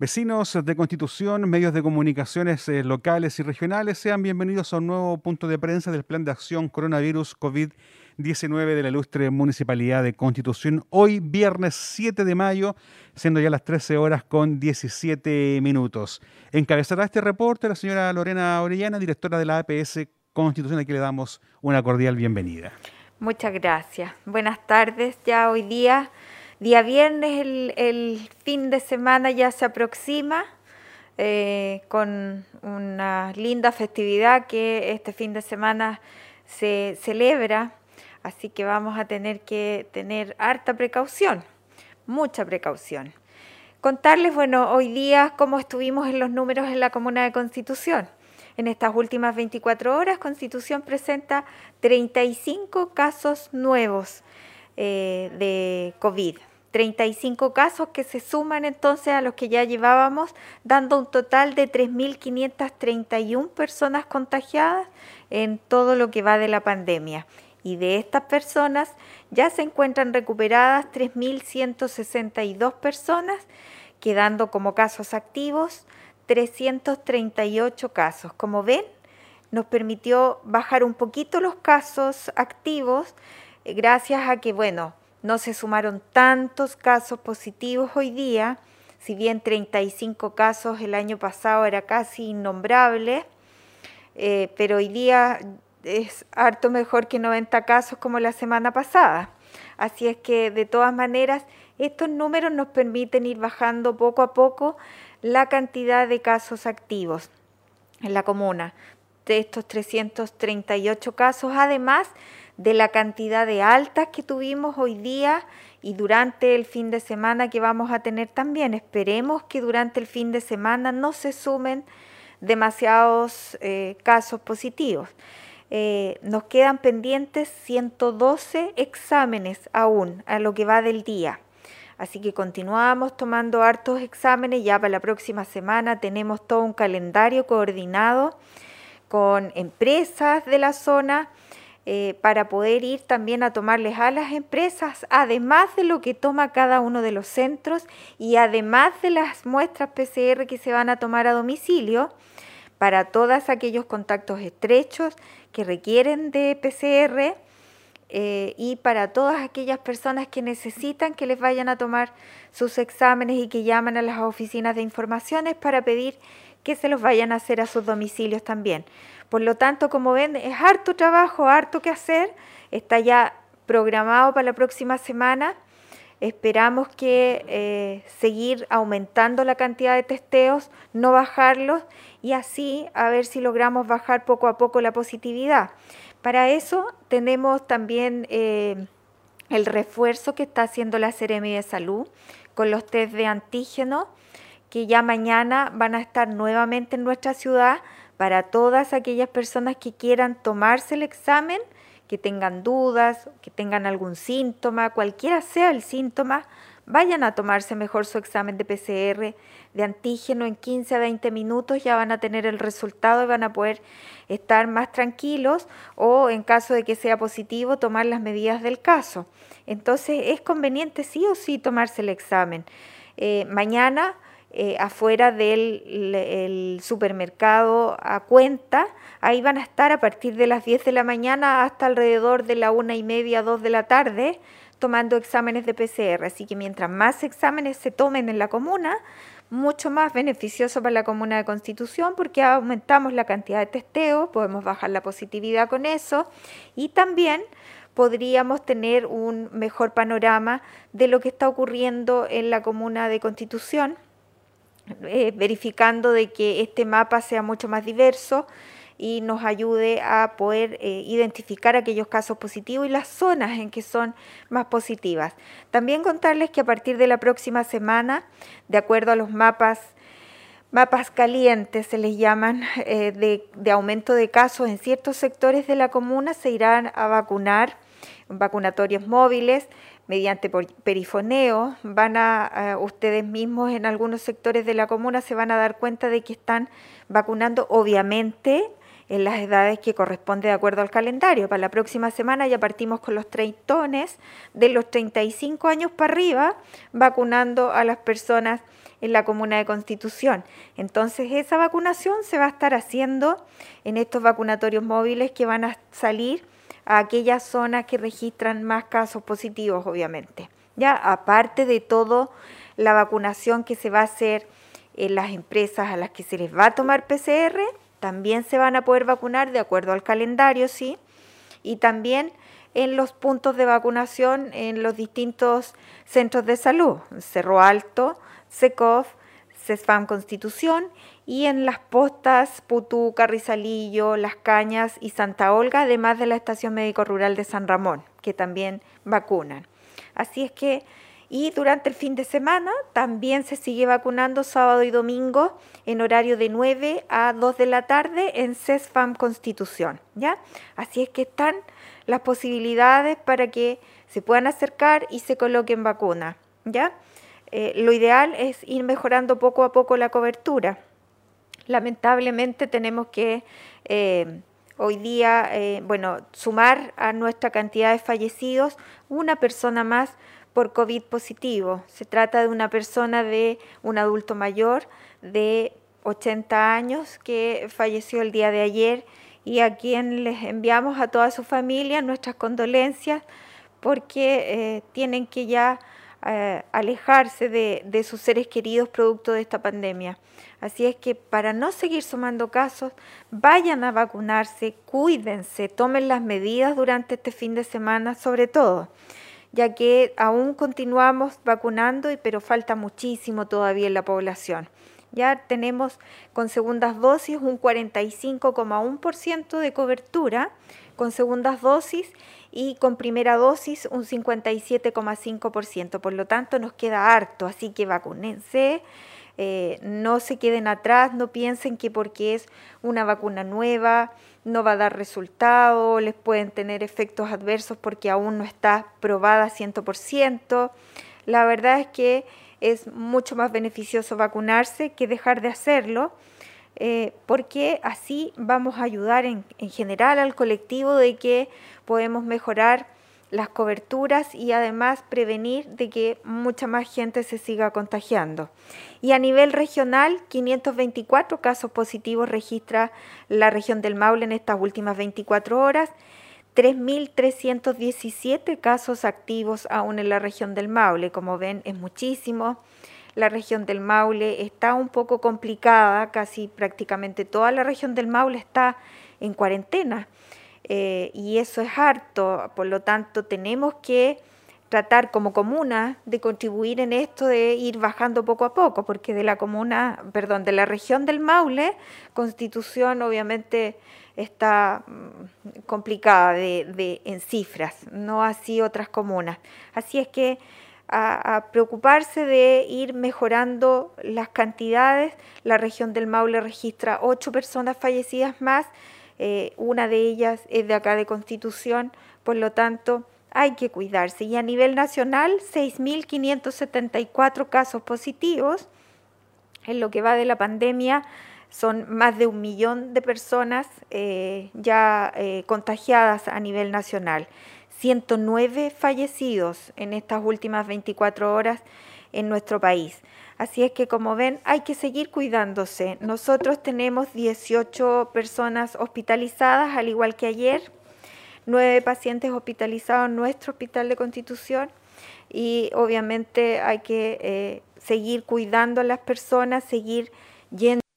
Vecinos de Constitución, medios de comunicaciones eh, locales y regionales, sean bienvenidos a un nuevo punto de prensa del Plan de Acción Coronavirus COVID-19 de la ilustre Municipalidad de Constitución. Hoy, viernes 7 de mayo, siendo ya las 13 horas con 17 minutos. Encabezará este reporte la señora Lorena Orellana, directora de la APS Constitución, a quien le damos una cordial bienvenida. Muchas gracias. Buenas tardes. Ya hoy día Día viernes, el, fin de semana ya se aproxima eh, con una linda festividad que este fin de semana se celebra, así que vamos a tener que tener harta precaución, mucha precaución. Contarles, bueno, hoy día cómo estuvimos en los números en la Comuna de Constitución. En estas últimas 24 horas, Constitución presenta 35 casos nuevos eh, de COVID. 35 casos que se suman entonces a los que ya llevábamos, dando un total de 3.531 personas contagiadas en todo lo que va de la pandemia. Y de estas personas ya se encuentran recuperadas 3.162 personas, quedando como casos activos 338 casos. Como ven, nos permitió bajar un poquito los casos activos eh, gracias a que, bueno, no se sumaron tantos casos positivos hoy día, si bien 35 casos el año pasado era casi innombrable, eh, pero hoy día es harto mejor que 90 casos como la semana pasada. Así es que de todas maneras estos números nos permiten ir bajando poco a poco la cantidad de casos activos en la comuna. De estos 338 casos, además de la cantidad de altas que tuvimos hoy día y durante el fin de semana que vamos a tener también. Esperemos que durante el fin de semana no se sumen demasiados eh, casos positivos. Eh, nos quedan pendientes 112 exámenes aún a lo que va del día. Así que continuamos tomando hartos exámenes. Ya para la próxima semana tenemos todo un calendario coordinado con empresas de la zona eh, para poder ir también a tomarles a las empresas, además de lo que toma cada uno de los centros y además de las muestras PCR que se van a tomar a domicilio para todos aquellos contactos estrechos que requieren de PCR eh, y para todas aquellas personas que necesitan que les vayan a tomar sus exámenes y que llaman a las oficinas de informaciones para pedir que se los vayan a hacer a sus domicilios también. Por lo tanto, como ven, es harto trabajo, harto que hacer. Está ya programado para la próxima semana. Esperamos que eh, seguir aumentando la cantidad de testeos, no bajarlos y así a ver si logramos bajar poco a poco la positividad. Para eso tenemos también eh, el refuerzo que está haciendo la Seremi de Salud con los test de antígeno que ya mañana van a estar nuevamente en nuestra ciudad para todas aquellas personas que quieran tomarse el examen, que tengan dudas, que tengan algún síntoma, cualquiera sea el síntoma, vayan a tomarse mejor su examen de PCR de antígeno en 15 a 20 minutos, ya van a tener el resultado y van a poder estar más tranquilos o en caso de que sea positivo tomar las medidas del caso. Entonces es conveniente sí o sí tomarse el examen. Eh, mañana eh, afuera del supermercado a cuenta. Ahí van a estar a partir de las 10 de la mañana hasta alrededor de la una y media, dos de la tarde, tomando exámenes de PCR. Así que mientras más exámenes se tomen en la comuna, mucho más beneficioso para la comuna de Constitución porque aumentamos la cantidad de testeo, podemos bajar la positividad con eso y también podríamos tener un mejor panorama de lo que está ocurriendo en la comuna de Constitución eh, verificando de que este mapa sea mucho más diverso y nos ayude a poder eh, identificar aquellos casos positivos y las zonas en que son más positivas. También contarles que a partir de la próxima semana, de acuerdo a los mapas, mapas calientes se les llaman, eh, de, de aumento de casos en ciertos sectores de la comuna, se irán a vacunar vacunatorios móviles mediante perifoneo, van a, ustedes mismos en algunos sectores de la comuna se van a dar cuenta de que están vacunando obviamente en las edades que corresponde de acuerdo al calendario. Para la próxima semana ya partimos con los treintones de los 35 años para arriba, vacunando a las personas en la comuna de Constitución. Entonces esa vacunación se va a estar haciendo en estos vacunatorios móviles que van a salir a aquellas zonas que registran más casos positivos, obviamente. Ya aparte de todo la vacunación que se va a hacer en las empresas a las que se les va a tomar PCR, también se van a poder vacunar de acuerdo al calendario, sí, y también en los puntos de vacunación en los distintos centros de salud, Cerro Alto, SECOF, CESFAM Constitución y en las postas Putú, Carrizalillo, Las Cañas y Santa Olga, además de la Estación Médico Rural de San Ramón, que también vacunan. Así es que, y durante el fin de semana también se sigue vacunando sábado y domingo en horario de 9 a 2 de la tarde en CESFAM Constitución, ¿ya? Así es que están las posibilidades para que se puedan acercar y se coloquen vacunas, ¿ya? Eh, lo ideal es ir mejorando poco a poco la cobertura. Lamentablemente tenemos que eh, hoy día, eh, bueno, sumar a nuestra cantidad de fallecidos una persona más por COVID positivo. Se trata de una persona de un adulto mayor de 80 años que falleció el día de ayer y a quien les enviamos a toda su familia nuestras condolencias porque tienen que ya eh, alejarse de, sus seres queridos producto de esta pandemia. Así es que para no seguir sumando casos, vayan a vacunarse, cuídense, tomen las medidas durante este fin de semana, sobre todo, ya que aún continuamos vacunando, pero falta muchísimo todavía en la población. Ya tenemos con segundas dosis un 45,1% de cobertura con segundas dosis y con primera dosis un 57,5%. Por lo tanto, nos queda harto, así que vacúnense. Eh, no se queden atrás, no piensen que porque es una vacuna nueva no va a dar resultado, les pueden tener efectos adversos porque aún no está probada 100%. La verdad es que es mucho más beneficioso vacunarse que dejar de hacerlo. Eh, porque así vamos a ayudar en, general al colectivo de que podemos mejorar las coberturas y además prevenir de que mucha más gente se siga contagiando. Y a nivel regional, 524 casos positivos registra la región del Maule en estas últimas 24 horas, 3.317 casos activos aún en la región del Maule. Como ven, es muchísimo la región del Maule está un poco complicada, casi prácticamente toda la región del Maule está en cuarentena eh, y eso es harto, por lo tanto tenemos que tratar como comuna de contribuir en esto de ir bajando poco a poco, porque de la comuna, perdón, de la región del Maule, Constitución obviamente está mm, complicada de, en cifras, no así otras comunas. Así es que a, preocuparse de ir mejorando las cantidades. La región del Maule registra ocho personas fallecidas más, eh, una de ellas es de acá de Constitución, por lo tanto hay que cuidarse. Y a nivel nacional, 6.574 casos positivos. En lo que va de la pandemia, son más de un millón de personas eh, ya eh, contagiadas a nivel nacional. 109 fallecidos en estas últimas 24 horas en nuestro país. Así es que como ven, hay que seguir cuidándose. Nosotros tenemos 18 personas hospitalizadas, al igual que ayer, 9 pacientes hospitalizados en nuestro hospital de Constitución y obviamente hay que eh, seguir cuidando a las personas, seguir yendo.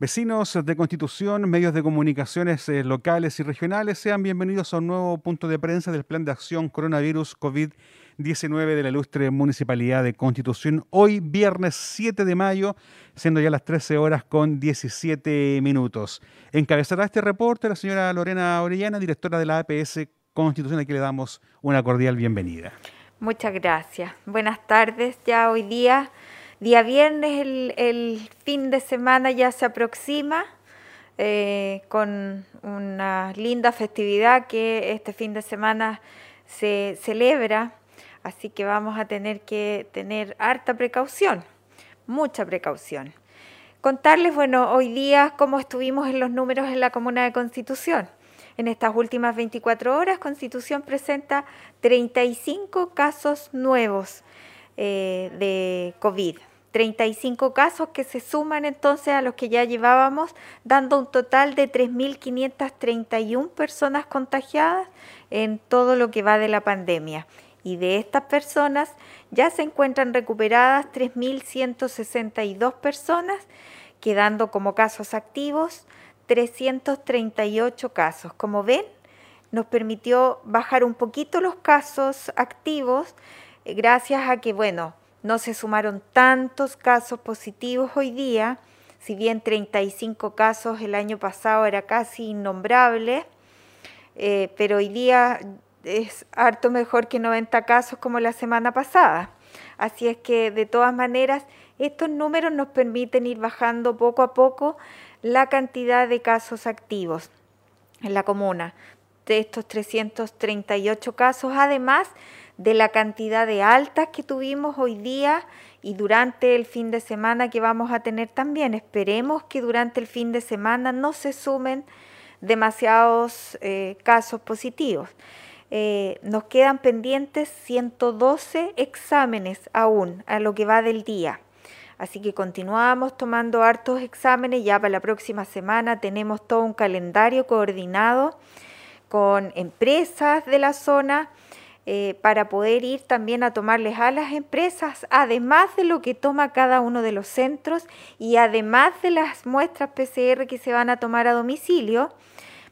Vecinos de Constitución, medios de comunicaciones eh, locales y regionales, sean bienvenidos a un nuevo punto de prensa del Plan de Acción Coronavirus COVID-19 de la ilustre Municipalidad de Constitución. Hoy, viernes 7 de mayo, siendo ya las 13 horas con 17 minutos. Encabezará este reporte la señora Lorena Orellana, directora de la APS Constitución, a quien le damos una cordial bienvenida. Muchas gracias. Buenas tardes. Ya hoy día Día viernes, el, fin de semana ya se aproxima eh, con una linda festividad que este fin de semana se celebra, así que vamos a tener que tener harta precaución, mucha precaución. Contarles, bueno, hoy día cómo estuvimos en los números en la Comuna de Constitución. En estas últimas 24 horas, Constitución presenta 35 casos nuevos eh, de COVID. 35 casos que se suman entonces a los que ya llevábamos, dando un total de 3.531 personas contagiadas en todo lo que va de la pandemia. Y de estas personas ya se encuentran recuperadas 3.162 personas, quedando como casos activos 338 casos. Como ven, nos permitió bajar un poquito los casos activos eh, gracias a que, bueno, no se sumaron tantos casos positivos hoy día, si bien 35 casos el año pasado era casi innombrable, eh, pero hoy día es harto mejor que 90 casos como la semana pasada. Así es que de todas maneras estos números nos permiten ir bajando poco a poco la cantidad de casos activos en la comuna. De estos 338 casos, además de la cantidad de altas que tuvimos hoy día y durante el fin de semana que vamos a tener también. Esperemos que durante el fin de semana no se sumen demasiados eh, casos positivos. Eh, nos quedan pendientes 112 exámenes aún a lo que va del día. Así que continuamos tomando hartos exámenes. Ya para la próxima semana tenemos todo un calendario coordinado con empresas de la zona eh, para poder ir también a tomarles a las empresas, además de lo que toma cada uno de los centros y además de las muestras PCR que se van a tomar a domicilio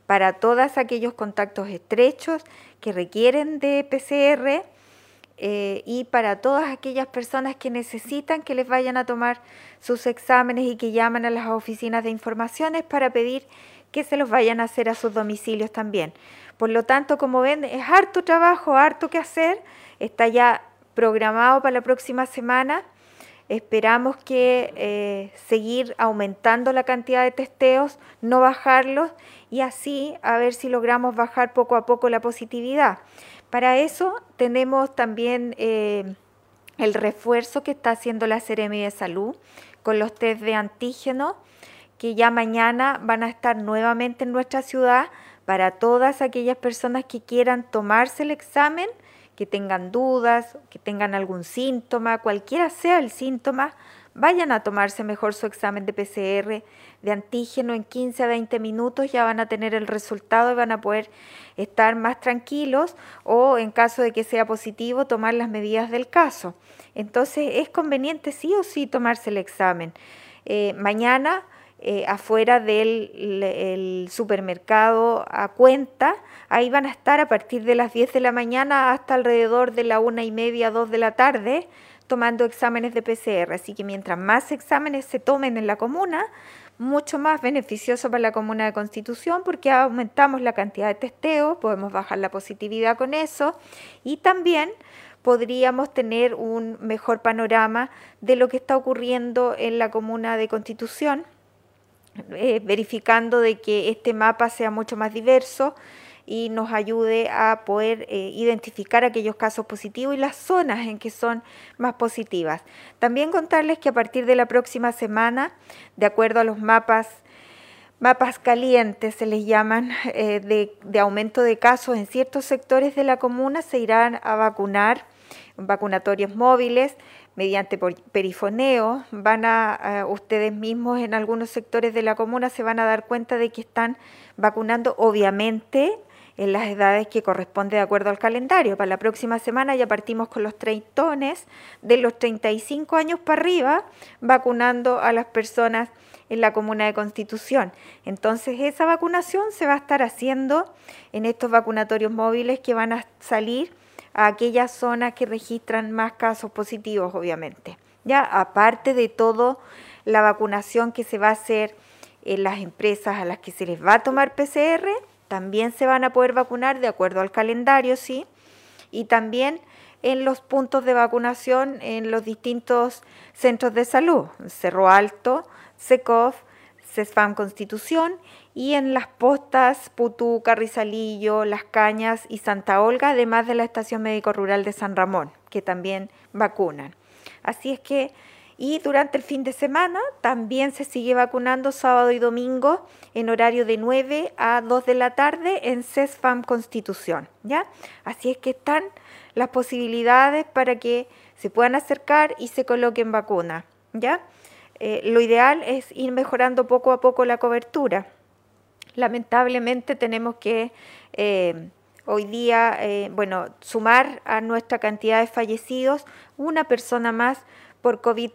para todos aquellos contactos estrechos que requieren de PCR eh, y para todas aquellas personas que necesitan que les vayan a tomar sus exámenes y que llaman a las oficinas de informaciones para pedir que se los vayan a hacer a sus domicilios también. Por lo tanto, como ven, es harto trabajo, harto que hacer. Está ya programado para la próxima semana. Esperamos que eh, seguir aumentando la cantidad de testeos, no bajarlos y así a ver si logramos bajar poco a poco la positividad. Para eso tenemos también eh, el refuerzo que está haciendo la Seremi de Salud con los test de antígeno que ya mañana van a estar nuevamente en nuestra ciudad para todas aquellas personas que quieran tomarse el examen, que tengan dudas, que tengan algún síntoma, cualquiera sea el síntoma, vayan a tomarse mejor su examen de PCR de antígeno en 15 a 20 minutos, ya van a tener el resultado y van a poder estar más tranquilos o en caso de que sea positivo tomar las medidas del caso. Entonces es conveniente sí o sí tomarse el examen. Eh, mañana eh, afuera del supermercado a cuenta. Ahí van a estar a partir de las 10 de la mañana hasta alrededor de la una y media, dos de la tarde, tomando exámenes de PCR. Así que mientras más exámenes se tomen en la comuna, mucho más beneficioso para la comuna de Constitución porque aumentamos la cantidad de testeo, podemos bajar la positividad con eso y también podríamos tener un mejor panorama de lo que está ocurriendo en la comuna de Constitución eh, verificando de que este mapa sea mucho más diverso y nos ayude a poder eh, identificar aquellos casos positivos y las zonas en que son más positivas. También contarles que a partir de la próxima semana, de acuerdo a los mapas, mapas calientes se les llaman, eh, de, de aumento de casos en ciertos sectores de la comuna, se irán a vacunar vacunatorios móviles mediante perifoneo, van a, ustedes mismos en algunos sectores de la comuna se van a dar cuenta de que están vacunando obviamente en las edades que corresponde de acuerdo al calendario. Para la próxima semana ya partimos con los treintones de los 35 años para arriba, vacunando a las personas en la comuna de Constitución. Entonces esa vacunación se va a estar haciendo en estos vacunatorios móviles que van a salir a aquellas zonas que registran más casos positivos, obviamente. Ya aparte de todo la vacunación que se va a hacer en las empresas a las que se les va a tomar PCR, también se van a poder vacunar de acuerdo al calendario, sí, y también en los puntos de vacunación en los distintos centros de salud, Cerro Alto, SECOF, CESFAM Constitución y en las postas Putú, Carrizalillo, Las Cañas y Santa Olga, además de la Estación Médico Rural de San Ramón, que también vacunan. Así es que, y durante el fin de semana también se sigue vacunando sábado y domingo en horario de 9 a 2 de la tarde en CESFAM Constitución, ¿ya? Así es que están las posibilidades para que se puedan acercar y se coloquen vacuna, ¿ya? Eh, lo ideal es ir mejorando poco a poco la cobertura. Lamentablemente tenemos que eh, hoy día, eh, bueno, sumar a nuestra cantidad de fallecidos una persona más por COVID